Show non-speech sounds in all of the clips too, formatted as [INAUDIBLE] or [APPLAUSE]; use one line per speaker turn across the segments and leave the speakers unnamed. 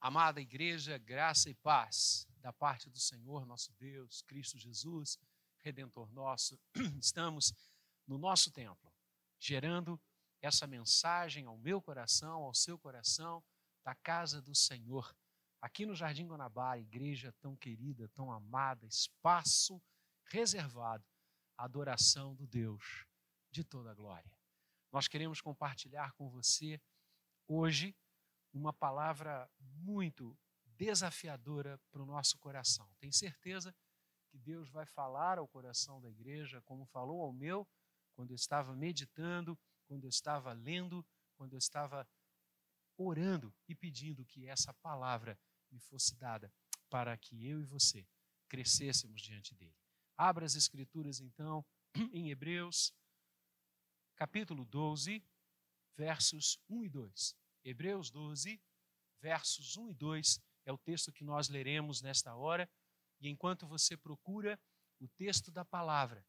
Amada igreja, graça e paz da parte do Senhor, nosso Deus, Cristo Jesus, redentor nosso. [CLEARS THROAT] Estamos no nosso templo, gerando essa mensagem ao meu coração, ao seu coração, da casa do Senhor. Aqui no Jardim Guanabara, igreja tão querida, tão amada, espaço reservado à adoração do Deus de toda a glória. Nós queremos compartilhar com você hoje uma palavra muito desafiadora para o nosso coração. Tenho certeza que Deus vai falar ao coração da igreja, como falou ao meu, quando eu estava meditando, quando eu estava lendo, quando eu estava orando e pedindo que essa palavra me fosse dada para que eu e você crescêssemos diante dele. Abra as escrituras então [CLEARS THROAT] em Hebreus, capítulo 12, versos 1 e 2. Hebreus 12, versos 1 e 2 é o texto que nós leremos nesta hora. E enquanto você procura o texto da palavra,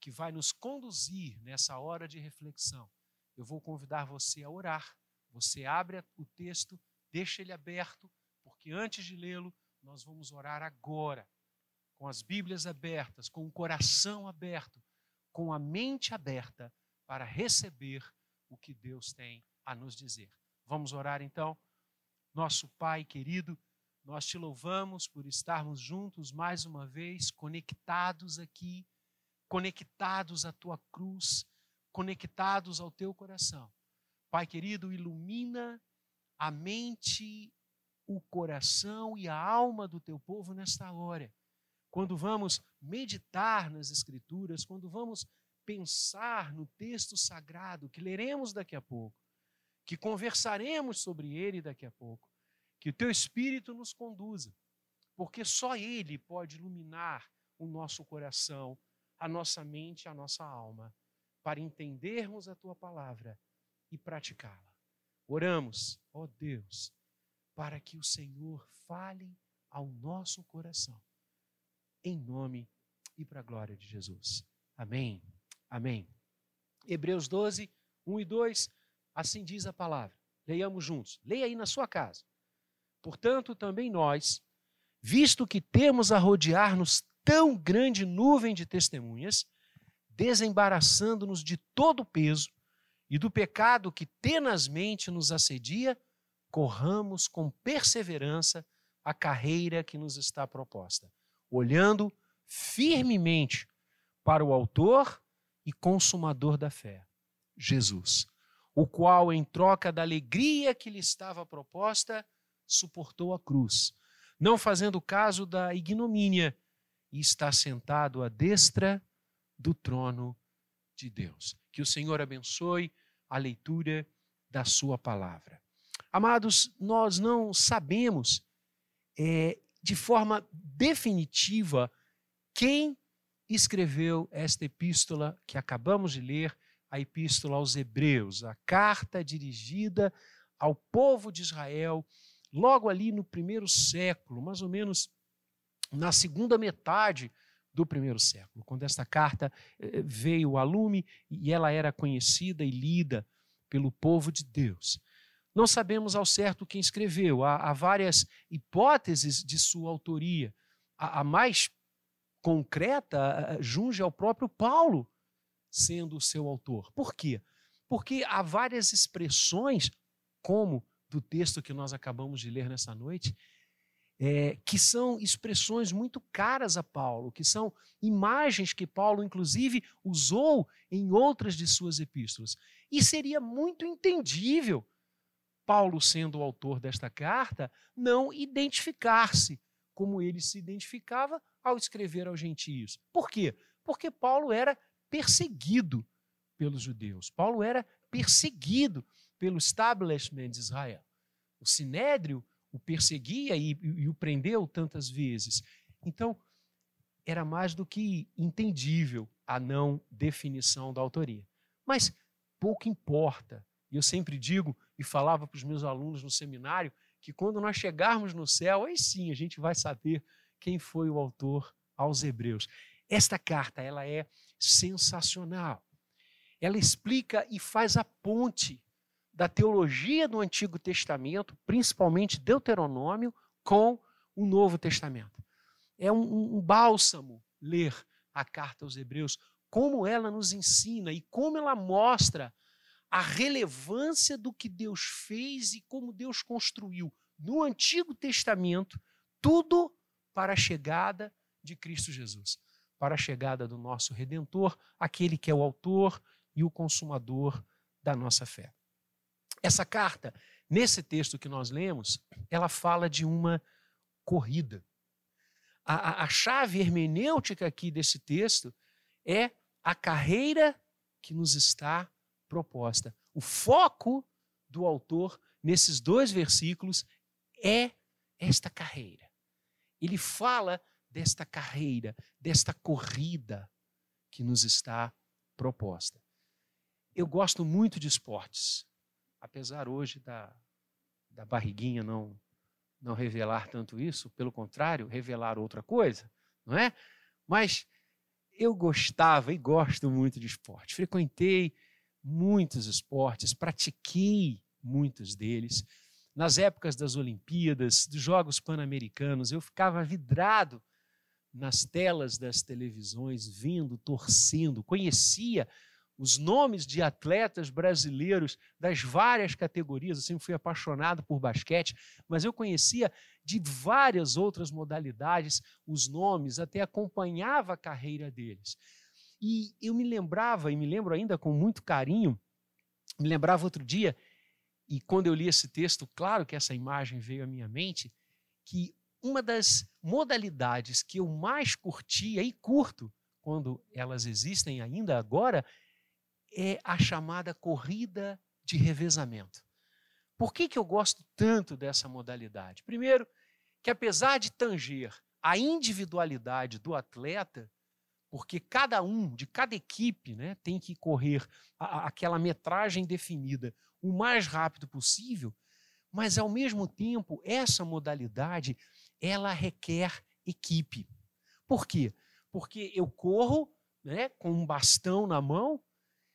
que vai nos conduzir nessa hora de reflexão, eu vou convidar você a orar. Você abre o texto, deixa ele aberto, porque antes de lê-lo, nós vamos orar agora, com as Bíblias abertas, com o coração aberto, com a mente aberta, para receber o que Deus tem a nos dizer. Vamos orar então? Nosso Pai querido, nós te louvamos por estarmos juntos mais uma vez, conectados aqui, conectados à tua cruz, conectados ao teu coração. Pai querido, ilumina a mente, o coração e a alma do teu povo nesta hora. Quando vamos meditar nas Escrituras, quando vamos pensar no texto sagrado que leremos daqui a pouco, que conversaremos sobre ele daqui a pouco, que o teu Espírito nos conduza, porque só ele pode iluminar o nosso coração, a nossa mente, a nossa alma, para entendermos a tua palavra e praticá-la. Oramos, ó Deus, para que o Senhor fale ao nosso coração, em nome e para a glória de Jesus. Amém. Amém. Hebreus 12, 1 e 2 Assim diz a palavra. Leiamos juntos. Leia aí na sua casa. Portanto, também nós, visto que temos a rodear-nos tão grande nuvem de testemunhas, desembaraçando-nos de todo o peso e do pecado que tenazmente nos assedia, corramos com perseverança a carreira que nos está proposta, olhando firmemente para o Autor e Consumador da fé, Jesus o qual, em troca da alegria que lhe estava proposta, suportou a cruz, não fazendo caso da ignomínia, e está sentado à destra do trono de Deus. Que o Senhor abençoe a leitura da Sua palavra. Amados, nós não sabemos é, de forma definitiva quem escreveu esta epístola que acabamos de ler a Epístola aos Hebreus, a carta dirigida ao povo de Israel, logo ali no primeiro século, mais ou menos na segunda metade do primeiro século, quando esta carta eh, veio a lume e ela era conhecida e lida pelo povo de Deus. Não sabemos ao certo quem escreveu, há, há várias hipóteses de sua autoria. A, a mais concreta junge ao próprio Paulo, sendo o seu autor. Por quê? Porque há várias expressões, como do texto que nós acabamos de ler nessa noite, é, que são expressões muito caras a Paulo, que são imagens que Paulo, inclusive, usou em outras de suas epístolas. E seria muito entendível Paulo, sendo o autor desta carta, não identificar-se como ele se identificava ao escrever aos gentios. Por quê? Porque Paulo era perseguido pelos judeus. Paulo era perseguido pelo establishment de Israel. O sinédrio o perseguia e, e, o prendeu tantas vezes. Então, era mais do que entendível a não definição da autoria. Mas pouco importa. E eu sempre digo e falava para os meus alunos no seminário que quando nós chegarmos no céu, aí sim a gente vai saber quem foi o autor aos Hebreus. Esta carta, ela é sensacional. Ela explica e faz a ponte da teologia do Antigo Testamento, principalmente Deuteronômio, com o Novo Testamento. É um, um bálsamo ler a carta aos Hebreus, como ela nos ensina e como ela mostra a relevância do que Deus fez e como Deus construiu no Antigo Testamento tudo para a chegada de Cristo Jesus, para a chegada do nosso Redentor, aquele que é o autor e o consumador da nossa fé. Essa carta, nesse texto que nós lemos, ela fala de uma corrida. A, a, a chave hermenêutica aqui desse texto é a carreira que nos está proposta. O foco do autor nesses dois versículos é esta carreira. Ele fala desta carreira, desta corrida que nos está proposta. Eu gosto muito de esportes, apesar hoje da, da barriguinha não, não revelar tanto isso, pelo contrário, revelar outra coisa, não é? Mas eu gostava e gosto muito de esporte. Frequentei muitos esportes, pratiquei muitos deles. Nas épocas das Olimpíadas, dos Jogos Pan-Americanos, eu ficava vidrado nas telas das televisões, vendo, torcendo, conhecia os nomes de atletas brasileiros das várias categorias. Eu sempre fui apaixonado por basquete, mas eu conhecia de várias outras modalidades os nomes, até acompanhava a carreira deles. E eu me lembrava, e me lembro ainda com muito carinho, me lembrava outro dia, e quando eu li esse texto, claro que essa imagem veio à minha mente, que uma das modalidades que eu mais curtia e curto, quando elas existem ainda agora, é a chamada corrida de revezamento. Por que, que eu gosto tanto dessa modalidade? Primeiro, que apesar de tanger a individualidade do atleta, porque cada um, de cada equipe, né, tem que correr a, aquela metragem definida o mais rápido possível, mas ao mesmo tempo, essa modalidade, ela requer equipe. Por quê? Porque eu corro né, com um bastão na mão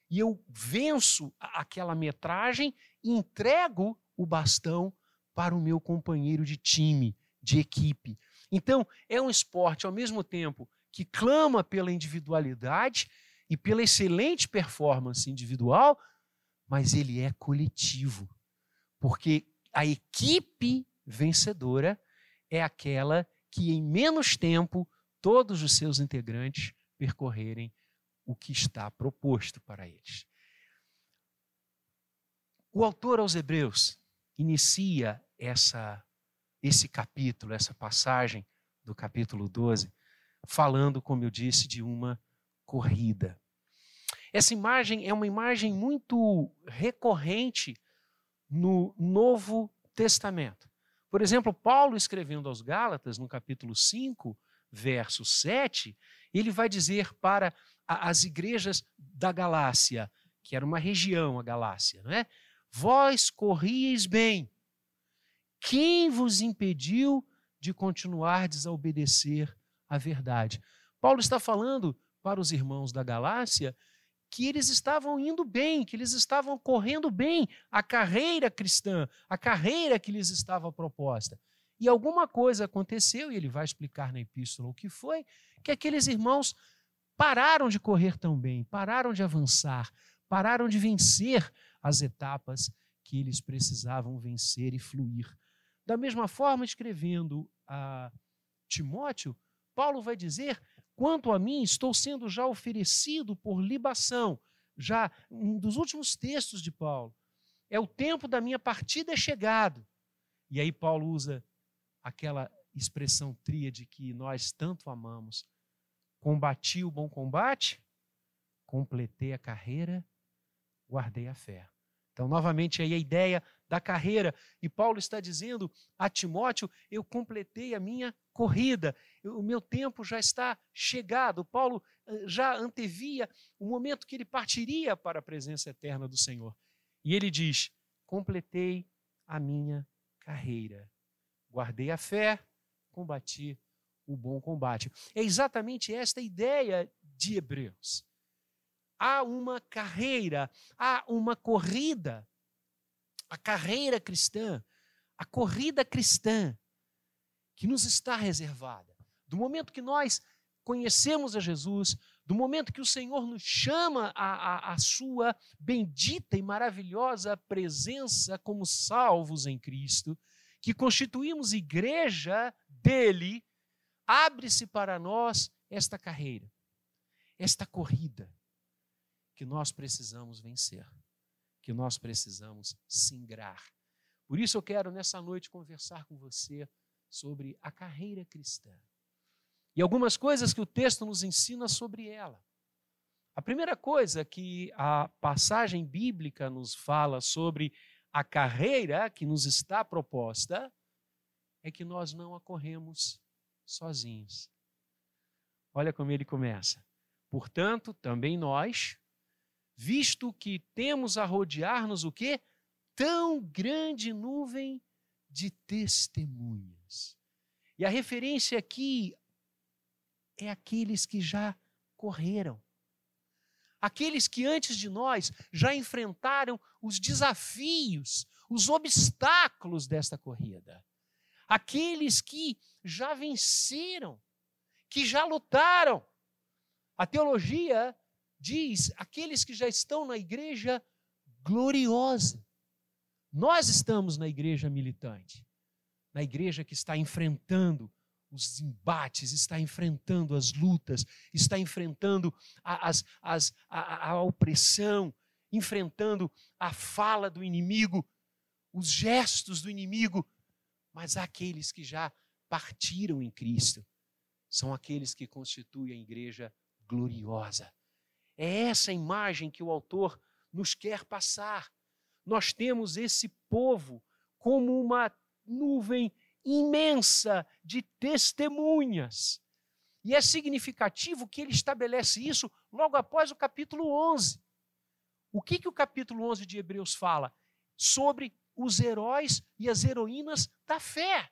e eu venço aquela metragem e entrego o bastão para o meu companheiro de time, de equipe. Então, é um esporte, ao mesmo tempo, que clama pela individualidade e pela excelente performance individual, mas ele é coletivo. Porque a equipe vencedora é aquela que, em menos tempo, todos os seus integrantes percorrerem o que está proposto para eles. O autor aos Hebreus inicia essa, esse capítulo, essa passagem do capítulo 12, falando, como eu disse, de uma corrida. Essa imagem é uma imagem muito recorrente no Novo Testamento. Por exemplo, Paulo escrevendo aos Gálatas, no capítulo 5, verso 7, ele vai dizer para as igrejas da Galácia, que era uma região, a Galácia, não é? Vós corrieis bem. Quem vos impediu de continuar a desobedecer a verdade? Paulo está falando para os irmãos da Galácia que eles estavam indo bem, que eles estavam correndo bem a carreira cristã, a carreira que lhes estava proposta. E alguma coisa aconteceu, e ele vai explicar na epístola o que foi, que aqueles irmãos pararam de correr tão bem, pararam de avançar, pararam de vencer as etapas que eles precisavam vencer e fluir. Da mesma forma, escrevendo a Timóteo, Paulo vai dizer: quanto a mim, estou sendo já oferecido por libação. Já um dos últimos textos de Paulo. É o tempo da minha partida é chegado. E aí Paulo usa aquela expressão tríade que nós tanto amamos, Combati o bom combate, completei a carreira, guardei a fé. Então, novamente, aí a ideia da carreira. E Paulo está dizendo a Timóteo: eu completei a minha corrida, o meu tempo já está chegado. Paulo eh, já antevia o momento que ele partiria para a presença eterna do Senhor. E ele diz: completei a minha carreira, guardei a fé, combati o bom combate. É exatamente esta ideia de Hebreus. Há uma carreira, há uma corrida a carreira cristã, a corrida cristã que nos está reservada. Do momento que nós conhecemos a Jesus, do momento que o Senhor nos chama à, sua bendita e maravilhosa presença como salvos em Cristo, que constituímos igreja dele, abre-se para nós esta carreira, esta corrida que nós precisamos vencer, que nós precisamos singrar. Por isso eu quero nessa noite conversar com você sobre a carreira cristã e algumas coisas que o texto nos ensina sobre ela. A primeira coisa que a passagem bíblica nos fala sobre a carreira que nos está proposta é que nós não a corremos sozinhos. Olha como ele começa. Portanto, também nós, visto que temos a rodear-nos o quê? Tão grande nuvem de testemunhas. E a referência aqui é aqueles que já correram. Aqueles que antes de nós já enfrentaram os desafios, os obstáculos desta corrida. Aqueles que já venceram, que já lutaram. A teologia diz aqueles que já estão na igreja gloriosa. Nós estamos na igreja militante, na igreja que está enfrentando os embates, está enfrentando as lutas, está enfrentando a, as, as, a, a opressão, enfrentando a fala do inimigo, os gestos do inimigo, mas aqueles que já partiram em Cristo são aqueles que constituem a igreja gloriosa. É essa imagem que o autor nos quer passar. Nós temos esse povo como uma nuvem imensa de testemunhas. E é significativo que ele estabelece isso logo após o capítulo 11. O que, que o capítulo 11 de Hebreus fala? Sobre os heróis e as heroínas da fé.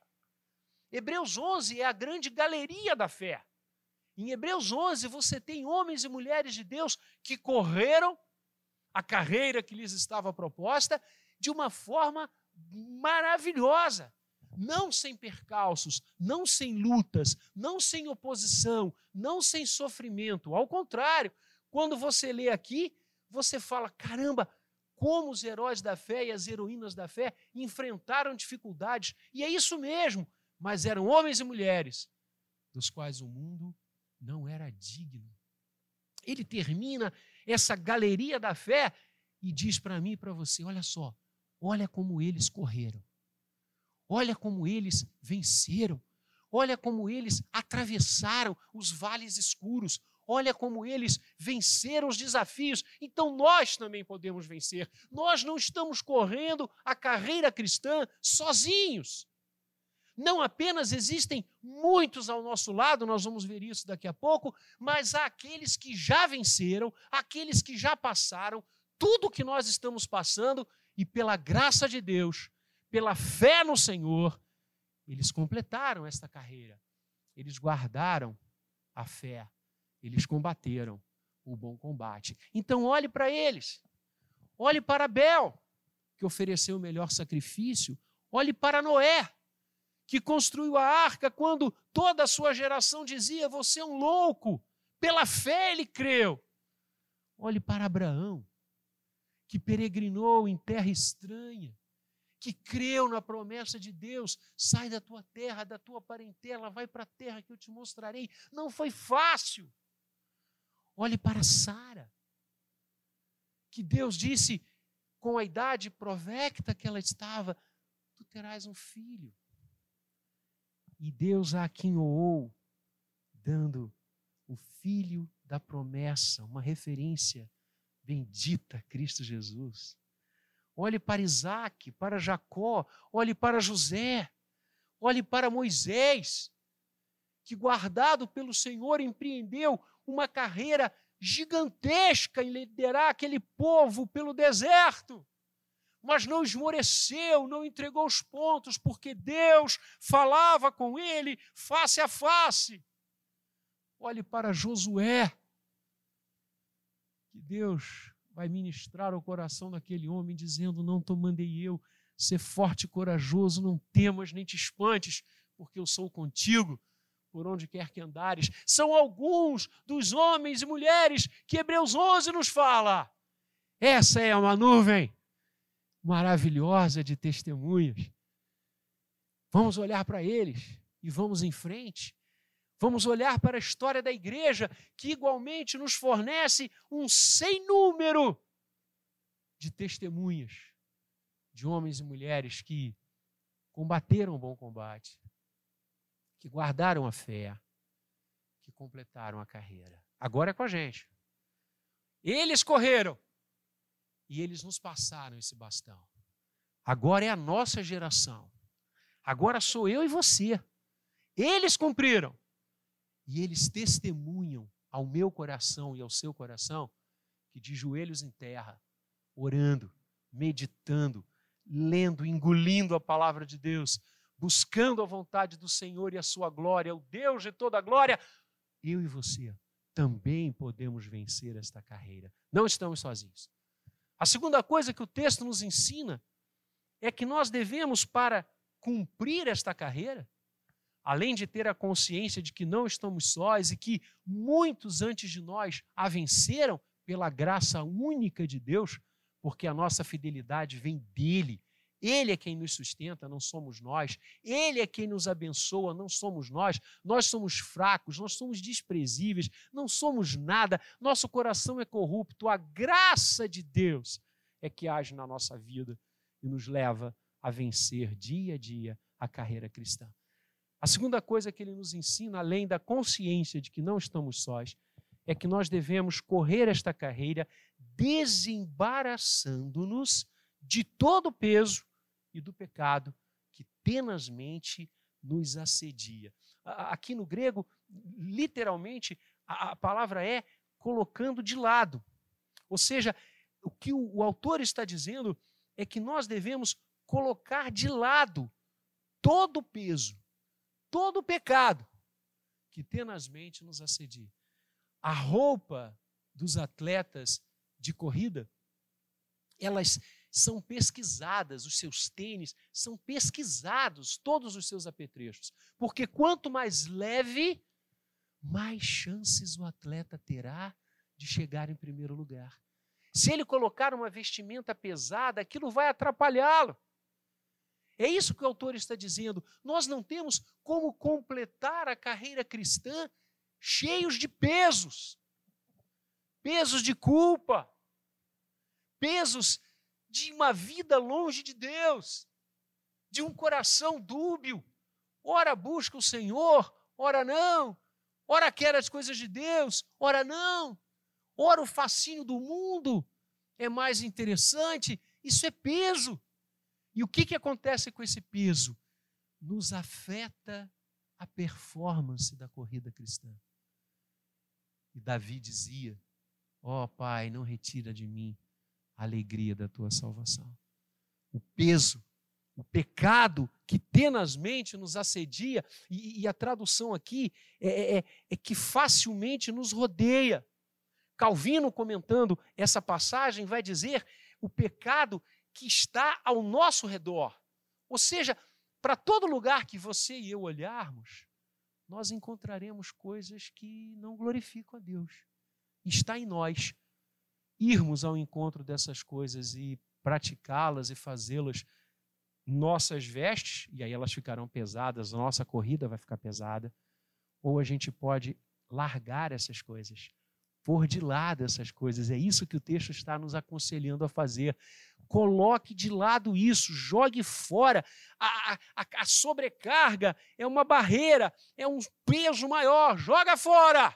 Hebreus 11 é a grande galeria da fé. Em Hebreus 11 você tem homens e mulheres de Deus que correram a carreira que lhes estava proposta de uma forma maravilhosa não sem percalços, não sem lutas, não sem oposição, não sem sofrimento. Ao contrário, quando você lê aqui, você fala: caramba, como os heróis da fé e as heroínas da fé enfrentaram dificuldades. E é isso mesmo, mas eram homens e mulheres dos quais o mundo não era digno. Ele termina essa galeria da fé e diz para mim e para você: olha só, olha como eles correram. Olha como eles venceram. Olha como eles atravessaram os vales escuros. Olha como eles venceram os desafios. Então nós também podemos vencer. Nós não estamos correndo a carreira cristã sozinhos. Não apenas existem muitos ao nosso lado, nós vamos ver isso daqui a pouco, mas há aqueles que já venceram, aqueles que já passaram tudo o que nós estamos passando e pela graça de Deus pela fé no Senhor, eles completaram esta carreira. Eles guardaram a fé. Eles combateram o bom combate. Então, olhe para eles. Olhe para Abel, que ofereceu o melhor sacrifício. Olhe para Noé, que construiu a arca quando toda a sua geração dizia: Você é um louco. Pela fé ele creu. Olhe para Abraão, que peregrinou em terra estranha que creu na promessa de Deus, sai da tua terra, da tua parentela, vai para a terra que eu te mostrarei. Não foi fácil. Olhe para Sara, que Deus disse com a idade provecta que ela estava: Tu terás um filho. E Deus a aquinhoou, dando o filho da promessa, uma referência bendita, Cristo Jesus olhe para Isaac, para Jacó, olhe para José, olhe para Moisés, que guardado pelo Senhor empreendeu uma carreira gigantesca em liderar aquele povo pelo deserto. Mas não esmoreceu, não entregou os pontos, porque Deus falava com ele face a face. Olhe para Josué, que Deus vai ministrar ao coração daquele homem, dizendo: Não te mandei eu, ser forte e corajoso, não temas nem te espantes, porque eu sou contigo por onde quer que andares. São alguns dos homens e mulheres que Hebreus 11 nos fala. Essa é uma nuvem maravilhosa de testemunhas. Vamos olhar para eles e vamos em frente. Vamos olhar para a história da igreja, que igualmente nos fornece um sem número de testemunhas de homens e mulheres que combateram o bom combate, que guardaram a fé, que completaram a carreira. Agora é com a gente. Eles correram e eles nos passaram esse bastão. Agora é a nossa geração. Agora sou eu e você. Eles cumpriram. E eles testemunham ao meu coração e ao seu coração que de joelhos em terra, orando, meditando, lendo, engolindo a palavra de Deus, buscando a vontade do Senhor e a sua glória, o Deus de toda a glória, eu e você também podemos vencer esta carreira. Não estamos sozinhos. A segunda coisa que o texto nos ensina é que nós devemos, para cumprir esta carreira, além de ter a consciência de que não estamos sós e que muitos antes de nós a venceram pela graça única de Deus, porque a nossa fidelidade vem dele. Ele é quem nos sustenta, não somos nós. Ele é quem nos abençoa, não somos nós. Nós somos fracos, nós somos desprezíveis, não somos nada. Nosso coração é corrupto. A graça de Deus é que age na nossa vida e nos leva a vencer dia a dia a carreira cristã. A segunda coisa que ele nos ensina, além da consciência de que não estamos sós, é que nós devemos correr esta carreira desembaraçando-nos de todo o peso e do pecado que tenazmente nos assedia. Aqui no grego, literalmente, a palavra é colocando de lado. Ou seja, o que o autor está dizendo é que nós devemos colocar de lado todo o peso, todo o pecado que tenazmente nos assedia. A roupa dos atletas de corrida, elas são pesquisadas, os seus tênis são pesquisados, todos os seus apetrechos. Porque quanto mais leve, mais chances o atleta terá de chegar em primeiro lugar. Se ele colocar uma vestimenta pesada, aquilo vai atrapalhá-lo. É isso que o autor está dizendo. Nós não temos como completar a carreira cristã cheios de pesos pesos de culpa, pesos de uma vida longe de Deus, de um coração dúbio. Ora busca o Senhor, ora não. Ora quer as coisas de Deus, ora não. Ora o fascínio do mundo é mais interessante. Isso é peso. E o que, que acontece com esse peso? Nos afeta a performance da corrida cristã. E Davi dizia: Ó oh, Pai, não retira de mim a alegria da tua salvação. O peso, o pecado que tenazmente nos assedia, e, e a tradução aqui é, é, é, é que facilmente nos rodeia. Calvino, comentando essa passagem, vai dizer o pecado que está ao nosso redor. Ou seja, para todo lugar que você e eu olharmos, nós encontraremos coisas que não glorificam a Deus está em nós irmos ao encontro dessas coisas e praticá-las e fazê-las nossas vestes, e aí elas ficarão pesadas, nossa corrida vai ficar pesada, ou a gente pode largar essas coisas, pôr de lado essas coisas. É isso que o texto está nos aconselhando a fazer. Coloque de lado isso, jogue fora. A, a, a sobrecarga é uma barreira, é um peso maior, joga fora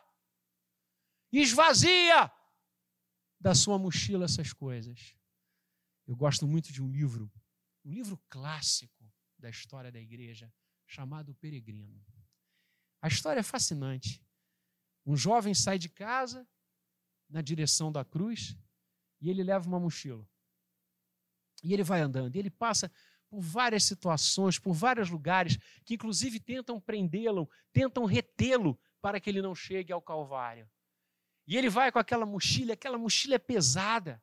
esvazia da sua mochila essas coisas. Eu gosto muito de um livro, um livro clássico da história da igreja, chamado Peregrino. A história é fascinante. Um jovem sai de casa na direção da cruz e ele leva uma mochila. E ele vai andando, e ele passa por várias situações, por vários lugares que inclusive tentam prendê-lo, tentam retê-lo para que ele não chegue ao Calvário. E ele vai com aquela mochila, aquela mochila é pesada.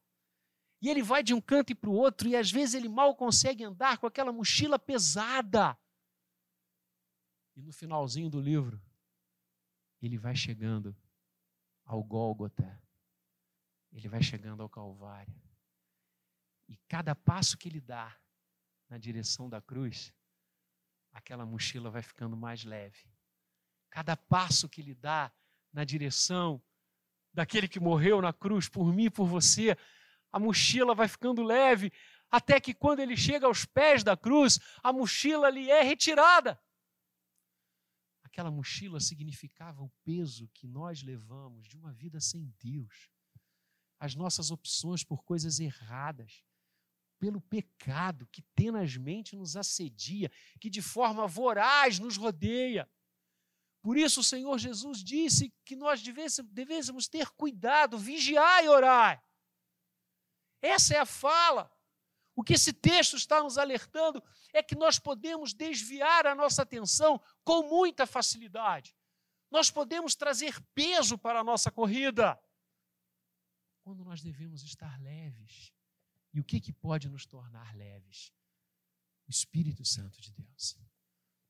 E ele vai de um canto para o outro, e às vezes ele mal consegue andar com aquela mochila pesada. E no finalzinho do livro, ele vai chegando ao Gólgota, ele vai chegando ao Calvário. E cada passo que ele dá na direção da cruz, aquela mochila vai ficando mais leve. Cada passo que ele dá na direção daquele que morreu na cruz por mim e por você, a mochila vai ficando leve, até que quando ele chega aos pés da cruz, a mochila lhe é retirada. Aquela mochila significava o peso que nós levamos de uma vida sem Deus, as nossas opções por coisas erradas, pelo pecado que tenazmente nos assedia, que de forma voraz nos rodeia. Por isso o Senhor Jesus disse que nós devêssemos ter cuidado, vigiar e orar. Essa é a fala. O que esse texto está nos alertando é que nós podemos desviar a nossa atenção com muita facilidade. Nós podemos trazer peso para a nossa corrida. Quando nós devemos estar leves, e o que, que pode nos tornar leves? O Espírito Santo de Deus.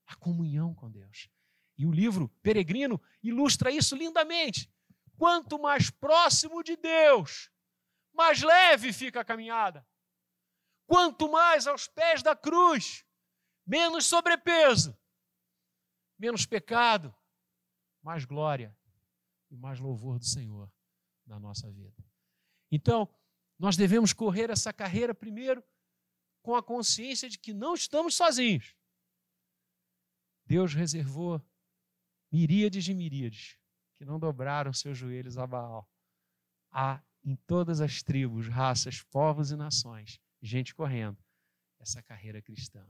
A comunhão com Deus. E o livro Peregrino ilustra isso lindamente. Quanto mais próximo de Deus, mais leve fica a caminhada. Quanto mais aos pés da cruz, menos sobrepeso, menos pecado, mais glória e mais louvor do Senhor na nossa vida. Então, nós devemos correr essa carreira primeiro com a consciência de que não estamos sozinhos. Deus reservou miríades de miríades que não dobraram seus joelhos a Baal. Há em todas as tribos, raças, povos e nações, gente correndo essa carreira cristã.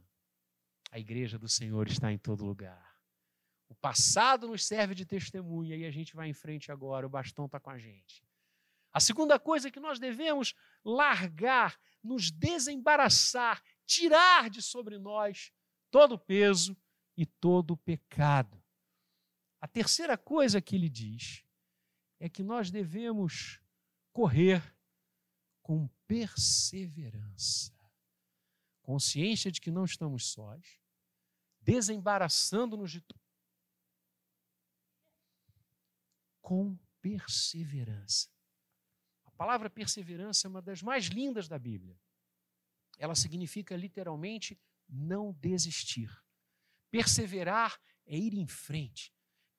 A igreja do Senhor está em todo lugar. O passado nos serve de testemunha e a gente vai em frente agora, o bastão está com a gente. A segunda coisa que nós devemos largar, nos desembaraçar, tirar de sobre nós todo o peso e todo o pecado. A terceira coisa que ele diz é que nós devemos correr com perseverança, consciência de que não estamos sós, desembaraçando-nos de com perseverança palavra perseverança é uma das mais lindas da Bíblia. Ela significa literalmente não desistir. Perseverar é ir em frente.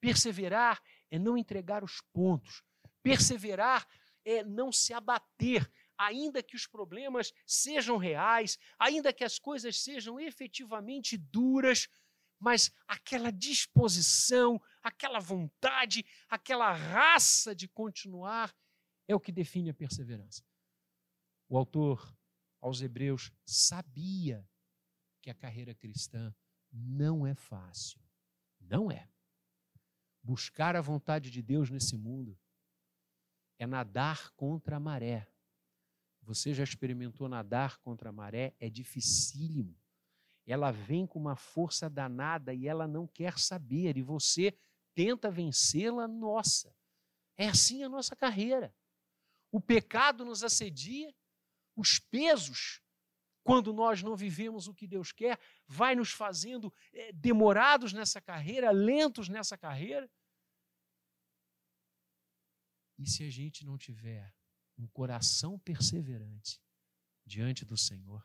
Perseverar é não entregar os pontos. Perseverar é não se abater, ainda que os problemas sejam reais, ainda que as coisas sejam efetivamente duras, mas aquela disposição, aquela vontade, aquela raça de continuar é o que define a perseverança. O autor aos Hebreus sabia que a carreira cristã não é fácil. Não é. Buscar a vontade de Deus nesse mundo é nadar contra a maré. Você já experimentou nadar contra a maré? É dificílimo. Ela vem com uma força danada e ela não quer saber, e você tenta vencê-la, nossa. É assim a nossa carreira o pecado nos assedia, os pesos, quando nós não vivemos o que Deus quer, vai nos fazendo é, demorados nessa carreira, lentos nessa carreira. E se a gente não tiver um coração perseverante diante do Senhor,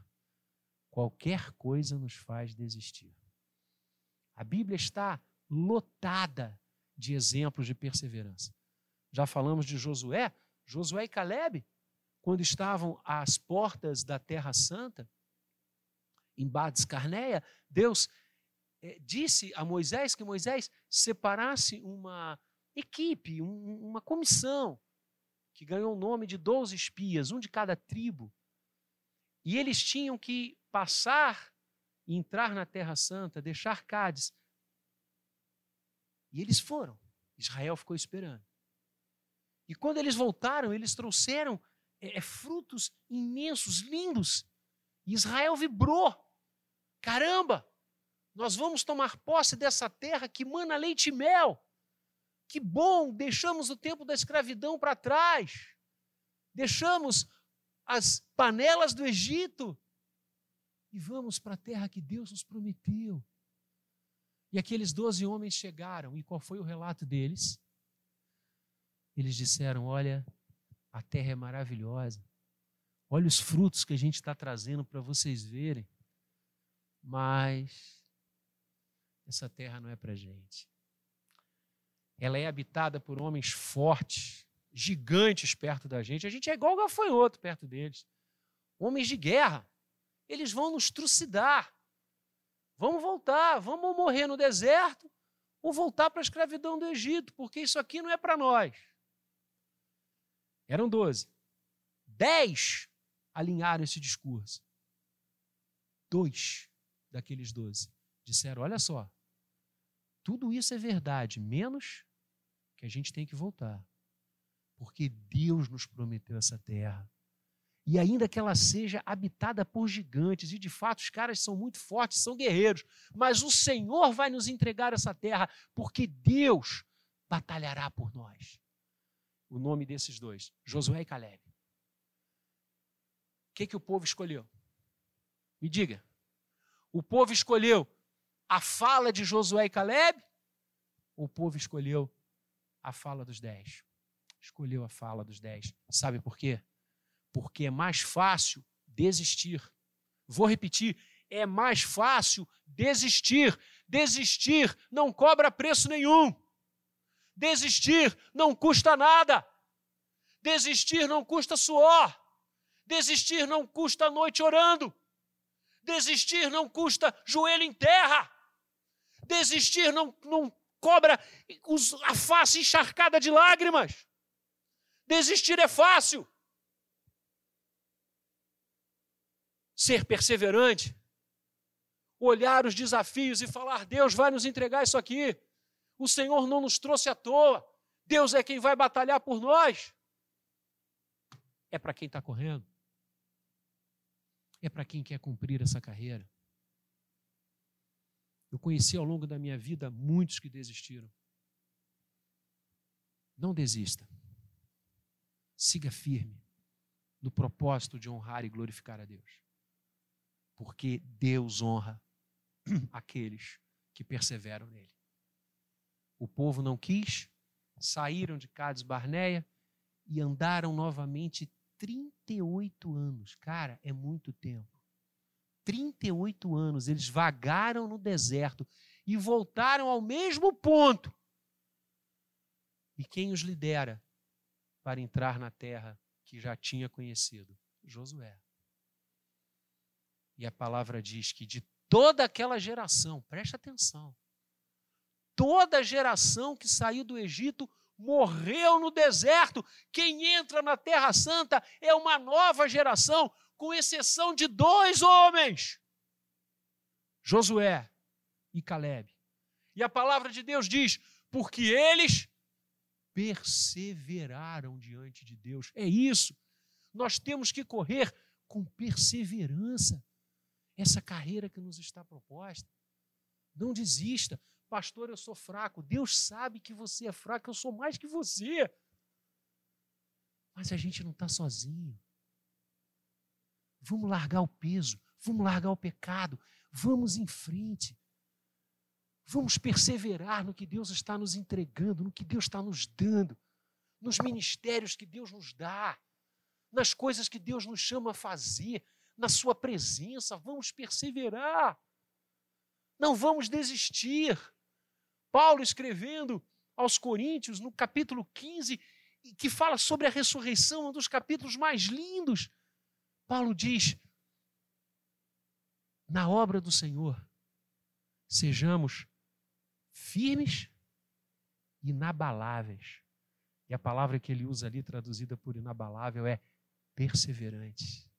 qualquer coisa nos faz desistir. A Bíblia está lotada de exemplos de perseverança. Já falamos de Josué, Josué e Caleb, quando estavam às portas da Terra Santa, em Bades Carneia, Deus é, disse a Moisés que Moisés separasse uma equipe, um, uma comissão, que ganhou o nome de 12 espias, um de cada tribo. E eles tinham que passar e entrar na Terra Santa, deixar Cádiz. E eles foram. Israel ficou esperando. E quando eles voltaram, eles trouxeram é, é, frutos imensos, lindos. Israel vibrou. Caramba, nós vamos tomar posse dessa terra que mana leite e mel. Que bom, deixamos o tempo da escravidão para trás. Deixamos as panelas do Egito e vamos para a terra que Deus nos prometeu. E aqueles doze homens chegaram, e qual foi o relato deles? Eles disseram: Olha, a terra é maravilhosa, olha os frutos que a gente está trazendo para vocês verem, mas essa terra não é para gente. Ela é habitada por homens fortes, gigantes perto da gente. A gente é igual gafanhoto perto deles. Homens de guerra. Eles vão nos trucidar. Vamos voltar, vamos morrer no deserto ou voltar para a escravidão do Egito, porque isso aqui não é para nós. Eram doze. Dez alinharam esse discurso. Dois daqueles doze disseram: olha só, tudo isso é verdade, menos que a gente tem que voltar. Porque Deus nos prometeu essa terra e ainda que ela seja habitada por gigantes, e de fato os caras são muito fortes, são guerreiros, mas o Senhor vai nos entregar essa terra, porque Deus batalhará por nós. O nome desses dois, Josué e Caleb. O que, que o povo escolheu? Me diga. O povo escolheu a fala de Josué e Caleb? Ou o povo escolheu a fala dos dez? Escolheu a fala dos dez. Sabe por quê? Porque é mais fácil desistir. Vou repetir: é mais fácil desistir. Desistir não cobra preço nenhum. Desistir não custa nada. Desistir não custa suor. Desistir não custa noite orando. Desistir não custa joelho em terra. Desistir não, não cobra a face encharcada de lágrimas. Desistir é fácil. ser perseverante, olhar os desafios e falar: Deus vai nos entregar isso aqui. O Senhor não nos trouxe à toa. Deus é quem vai batalhar por nós. É para quem está correndo. É para quem quer cumprir essa carreira. Eu conheci ao longo da minha vida muitos que desistiram. Não desista. Siga firme no propósito de honrar e glorificar a Deus porque Deus honra [CLEARS THROAT] aqueles que perseveram nele. O povo não quis, saíram de Cades Barneia e andaram novamente 38 anos. Cara, é muito tempo. 38 anos eles vagaram no deserto e voltaram ao mesmo ponto. E quem os lidera para entrar na terra que já tinha conhecido? Josué. E a palavra diz que de toda aquela geração, preste atenção, toda geração que saiu do Egito morreu no deserto. Quem entra na Terra Santa é uma nova geração, com exceção de dois homens: Josué e Caleb. E a palavra de Deus diz: porque eles perseveraram diante de Deus. É isso. Nós temos que correr com perseverança essa carreira que nos está proposta. Não desista. Pastor, eu sou fraco. Deus sabe que você é fraco, eu sou mais que você. Mas a gente não está sozinho. Vamos largar o peso, vamos largar o pecado, vamos em frente. Vamos perseverar no que Deus está nos entregando, no que Deus está nos dando, nos ministérios que Deus nos dá, nas coisas que Deus nos chama a fazer, na Sua presença, vamos perseverar, não vamos desistir. Paulo escrevendo aos Coríntios, no capítulo 15, que fala sobre a ressurreição, um dos capítulos mais lindos. Paulo diz: na obra do Senhor, sejamos firmes inabaláveis. E a palavra que ele usa ali, traduzida por inabalável, é perseverante.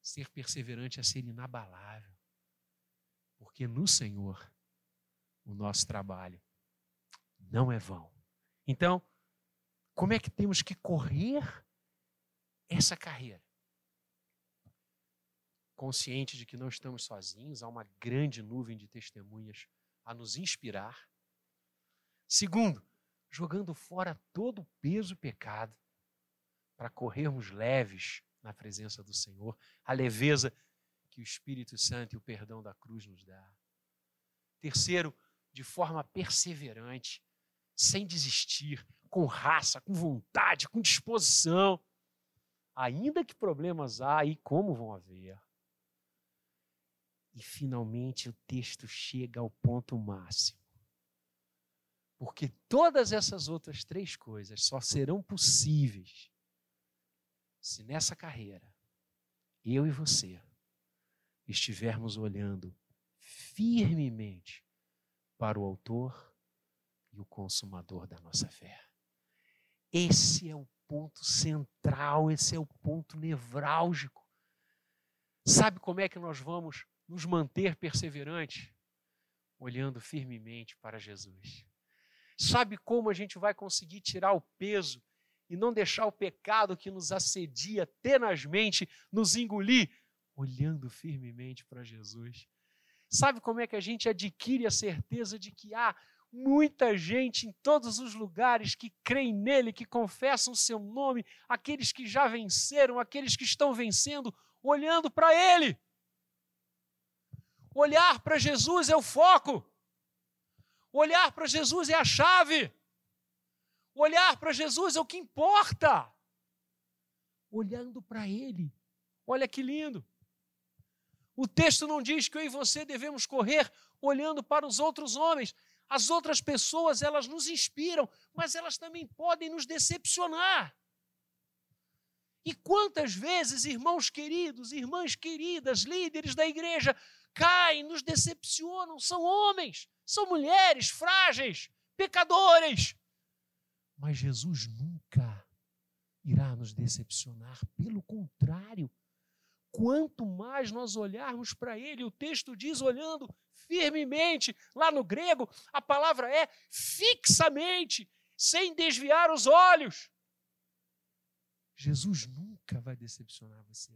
Ser perseverante é ser inabalável. Porque no Senhor, o nosso trabalho não é vão. Então, como é que temos que correr essa carreira? Consciente de que não estamos sozinhos, há uma grande nuvem de testemunhas a nos inspirar. Segundo, jogando fora todo o peso pecado para corrermos leves na presença do Senhor, a leveza que o Espírito Santo e o perdão da cruz nos dá. Terceiro, de forma perseverante, sem desistir, com raça, com vontade, com disposição. Ainda que problemas há e como vão haver. E finalmente o texto chega ao ponto máximo. Porque todas essas outras três coisas só serão possíveis se nessa carreira eu e você estivermos olhando firmemente para o Autor e o Consumador da nossa fé. Esse é o ponto central, esse é o ponto nevrálgico. Sabe como é que nós vamos nos manter perseverantes? Olhando firmemente para Jesus. Sabe como a gente vai conseguir tirar o peso e não deixar o pecado que nos assedia tenazmente nos engolir? Olhando firmemente para Jesus. Sabe como é que a gente adquire a certeza de que há muita gente em todos os lugares que creem nele, que confessam o seu nome, aqueles que já venceram, aqueles que estão vencendo, olhando para ele? Olhar para Jesus é o foco. Olhar para Jesus é a chave. Olhar para Jesus é o que importa. Olhando para Ele. Olha que lindo. O texto não diz que eu e você devemos correr olhando para os outros homens. As outras pessoas, elas nos inspiram, mas elas também podem nos decepcionar. E quantas vezes, irmãos queridos, irmãs queridas, líderes da igreja, caem, nos decepcionam, são homens, são mulheres frágeis, pecadores. Mas Jesus nunca irá nos decepcionar, pelo contrário, quanto mais nós olharmos para Ele, o texto diz olhando firmemente, lá no grego, a palavra é fixamente, sem desviar os olhos. Jesus nunca vai decepcionar você.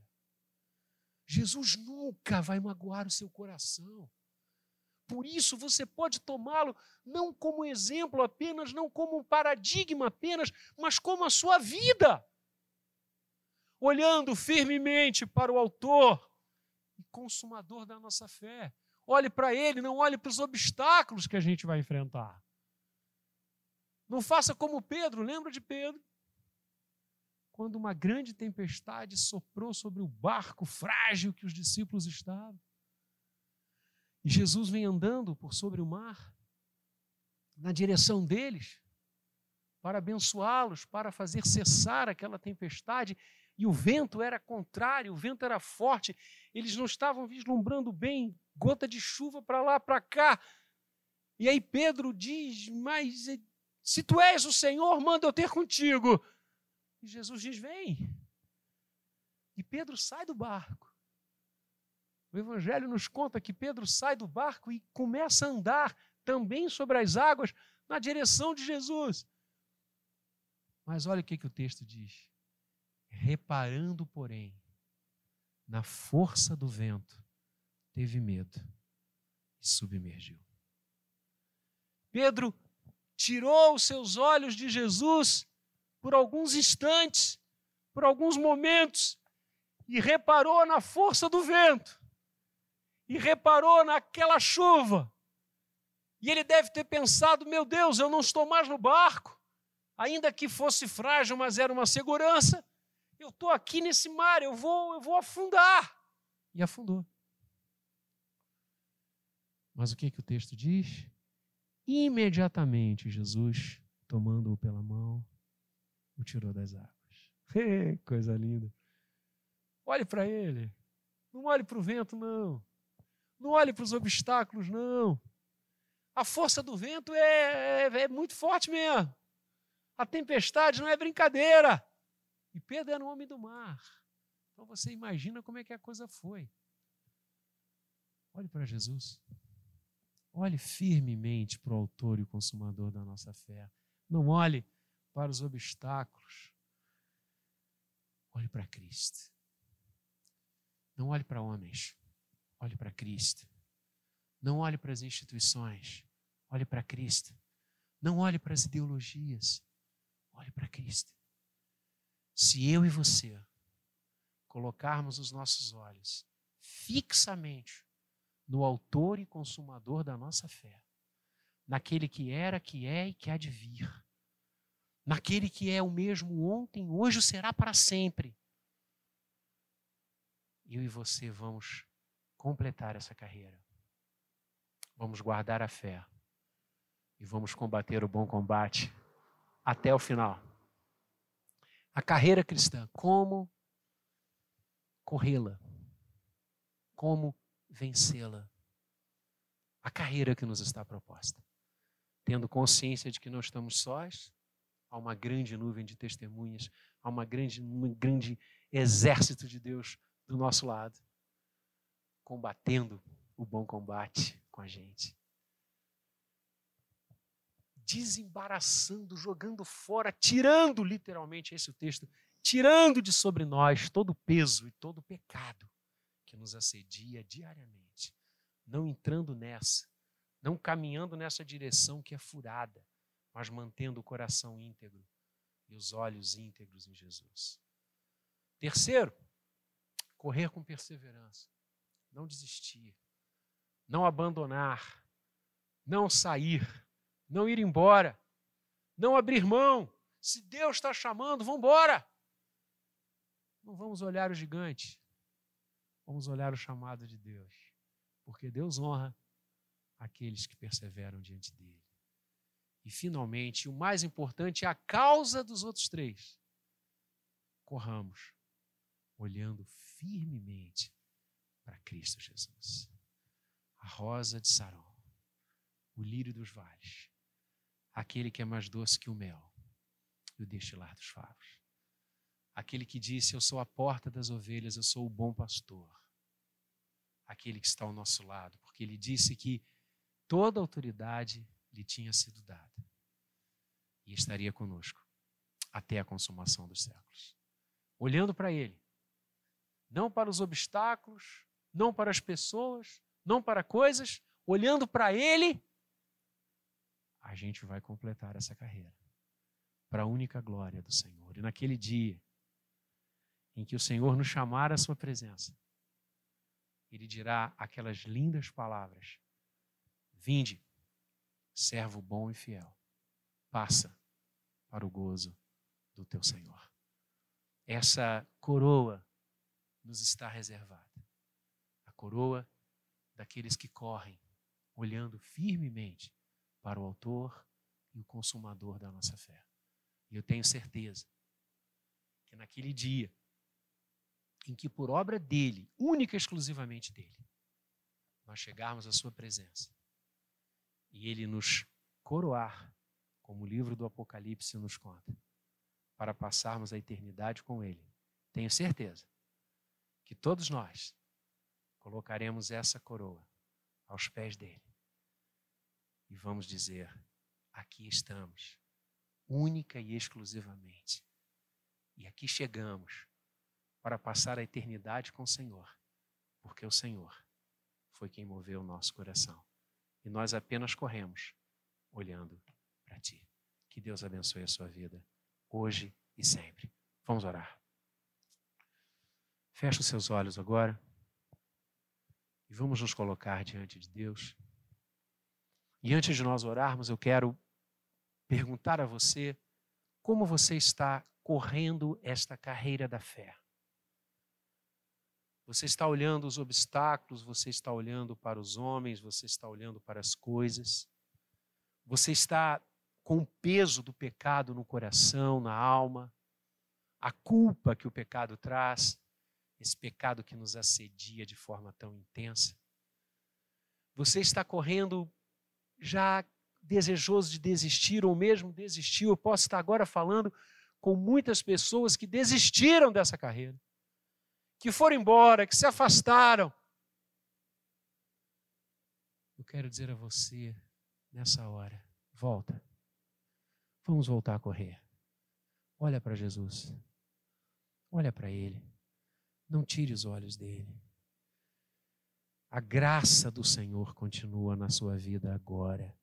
Jesus nunca vai magoar o seu coração. Por isso você pode tomá-lo não como exemplo apenas, não como um paradigma apenas, mas como a sua vida olhando firmemente para o Autor e Consumador da nossa fé. Olhe para Ele, não olhe para os obstáculos que a gente vai enfrentar. Não faça como Pedro, lembra de Pedro? Quando uma grande tempestade soprou sobre o barco frágil que os discípulos estavam. E Jesus vem andando por sobre o mar, na direção deles, para abençoá-los, para fazer cessar aquela tempestade e o vento era contrário, o vento era forte, eles não estavam vislumbrando bem, gota de chuva para lá, para cá. E aí Pedro diz: Mas eh, se tu és o Senhor, manda eu ter contigo. E Jesus diz: Vem. E Pedro sai do barco. O Evangelho nos conta que Pedro sai do barco e começa a andar também sobre as águas na direção de Jesus. Mas olha o que, que o texto diz. Reparando, porém, na força do vento, teve medo e submergiu. Pedro tirou os seus olhos de Jesus por alguns instantes, por alguns momentos, e reparou na força do vento, e reparou naquela chuva. E ele deve ter pensado: meu Deus, eu não estou mais no barco, ainda que fosse frágil, mas era uma segurança. Eu estou aqui nesse mar, eu vou, eu vou afundar. E afundou. Mas o que, que o texto diz? Imediatamente Jesus, tomando-o pela mão, o tirou das águas. [LAUGHS] Coisa linda. Olhe para ele. Não olhe para o vento, não. Não olhe para os obstáculos, não. A força do vento é, é, é muito forte mesmo. A tempestade não é brincadeira. E Pedro era um homem do mar. Então você imagina como é que a coisa foi. Olhe para Jesus. Olhe firmemente para o autor e o consumador da nossa fé. Não olhe para os obstáculos. Olhe para Cristo. Não olhe para homens. Olhe para Cristo. Não olhe para as instituições. Olhe para Cristo. Não olhe para as ideologias. Olhe para Cristo. Se eu e você colocarmos os nossos olhos fixamente no Autor e Consumador da nossa fé, naquele que era, que é e que há de vir, naquele que é o mesmo ontem, hoje será para sempre. Eu e você vamos completar essa carreira. Vamos guardar a fé e vamos combater o bom combate até o final. A carreira cristã, como corrê-la? Como vencê-la? A carreira que nos está proposta. Tendo consciência de que não estamos sós, há uma grande nuvem de testemunhas, há uma grande, um grande exército de Deus do nosso lado, combatendo o bom combate com a gente. Desembaraçando, jogando fora, tirando, literalmente, esse é o texto, tirando de sobre nós todo o peso e todo o pecado que nos assedia diariamente, não entrando nessa, não caminhando nessa direção que é furada, mas mantendo o coração íntegro e os olhos íntegros em Jesus. Terceiro, correr com perseverança, não desistir, não abandonar, não sair, não ir embora, não abrir mão. Se Deus está chamando, vamos embora. Não vamos olhar o gigante, vamos olhar o chamado de Deus, porque Deus honra aqueles que perseveram diante dele. E, finalmente, o mais importante é a causa dos outros três. Corramos, olhando firmemente para Cristo Jesus. A rosa de Saron, o lírio dos vales, aquele que é mais doce que o mel e o destilar dos favos. Aquele que disse: Eu sou a porta das ovelhas, eu sou o bom pastor. Aquele que está ao nosso lado, porque ele disse que toda autoridade lhe tinha sido dada e estaria conosco até a consumação dos séculos. Olhando para ele, não para os obstáculos, não para as pessoas, não para coisas, olhando para Ele, a gente vai completar essa carreira para a única glória do Senhor. E naquele dia em que o Senhor nos chamar à Sua presença, Ele dirá aquelas lindas palavras: Vinde, servo bom e fiel, passa para o gozo do teu Senhor. Essa coroa nos está reservada. A coroa daqueles que correm, olhando firmemente para o Autor e o Consumador da nossa fé. E eu tenho certeza que naquele dia, em que por obra dele, única e exclusivamente dele, nós chegarmos à Sua presença e Ele nos coroar, como o livro do Apocalipse nos conta, para passarmos a eternidade com Ele. Tenho certeza que todos nós colocaremos essa coroa aos pés dele e vamos dizer: aqui estamos, única e exclusivamente. E aqui chegamos para passar a eternidade com o Senhor, porque o Senhor foi quem moveu o nosso coração. E nós apenas corremos olhando para Ti. Que Deus abençoe a sua vida, hoje e sempre. Vamos orar. Feche os seus olhos agora e vamos nos colocar diante de Deus. E antes de nós orarmos, eu quero perguntar a você como você está correndo esta carreira da fé. Você está olhando os obstáculos, você está olhando para os homens, você está olhando para as coisas. Você está com o peso do pecado no coração, na alma, a culpa que o pecado traz esse pecado que nos assedia de forma tão intensa. Você está correndo já desejoso de desistir ou mesmo desistiu. Eu posso estar agora falando com muitas pessoas que desistiram dessa carreira, que foram embora, que se afastaram. Eu quero dizer a você nessa hora: volta. Vamos voltar a correr. Olha para Jesus. Olha para Ele. Não tire os olhos dele. A graça do Senhor continua na sua vida agora.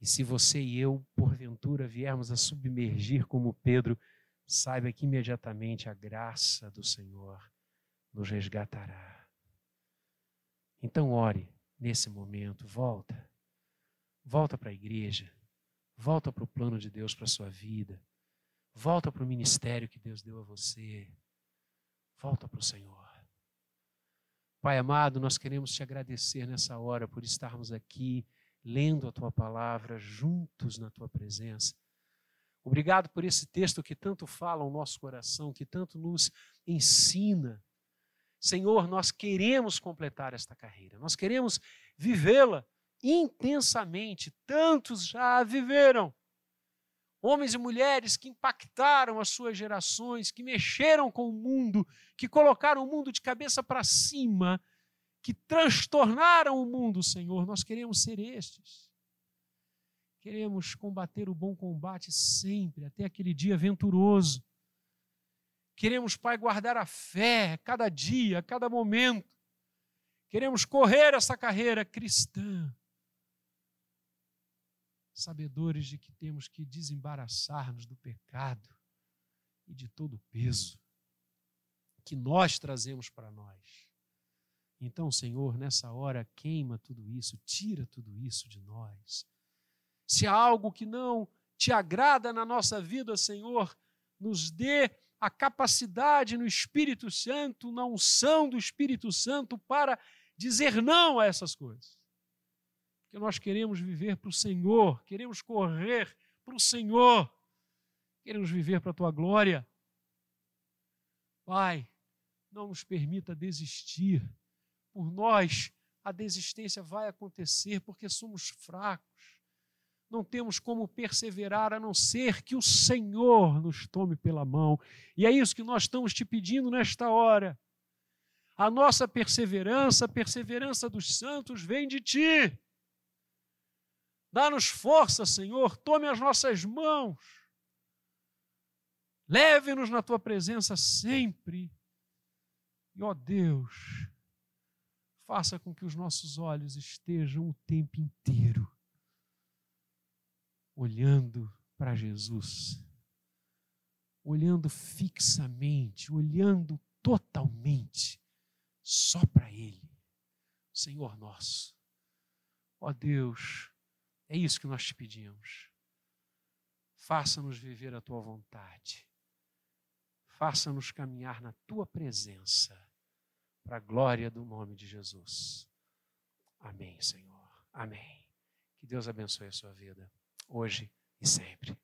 E se você e eu, porventura, viermos a submergir como Pedro, saiba que imediatamente a graça do Senhor nos resgatará. Então, ore nesse momento, volta. Volta para a igreja. Volta para o plano de Deus para a sua vida. Volta para o ministério que Deus deu a você. Volta para o Senhor. Pai amado, nós queremos te agradecer nessa hora por estarmos aqui lendo a tua palavra juntos na tua presença. Obrigado por esse texto que tanto fala ao nosso coração, que tanto nos ensina. Senhor, nós queremos completar esta carreira, nós queremos vivê-la intensamente. Tantos já a viveram. Homens e mulheres que impactaram as suas gerações, que mexeram com o mundo, que colocaram o mundo de cabeça para cima, que transtornaram o mundo, Senhor. Nós queremos ser estes. Queremos combater o bom combate sempre, até aquele dia venturoso. Queremos, Pai, guardar a fé cada dia, cada momento. Queremos correr essa carreira cristã, sabedores de que temos que desembaraçar-nos do pecado e de todo o peso que nós trazemos para nós. Então, Senhor, nessa hora, queima tudo isso, tira tudo isso de nós se há algo que não te agrada na nossa vida, Senhor, nos dê a capacidade no Espírito Santo, na unção do Espírito Santo, para dizer não a essas coisas. Porque nós queremos viver para o Senhor, queremos correr para o Senhor, queremos viver para a tua glória. Pai, não nos permita desistir. Por nós, a desistência vai acontecer porque somos fracos não temos como perseverar a não ser que o Senhor nos tome pela mão. E é isso que nós estamos te pedindo nesta hora. A nossa perseverança, a perseverança dos santos, vem de ti. Dá-nos força, Senhor, tome as nossas mãos. Leve-nos na tua presença sempre. E, ó Deus, faça com que os nossos olhos estejam o tempo inteiro olhando para Jesus, olhando fixamente, olhando totalmente só para Ele, Senhor nosso. Ó Deus, é isso que nós te pedimos. Faça-nos viver a tua vontade. Faça-nos caminhar na tua presença, para a glória do nome de Jesus. Amém, Senhor. Amém. Que Deus abençoe a sua vida hoje e sempre.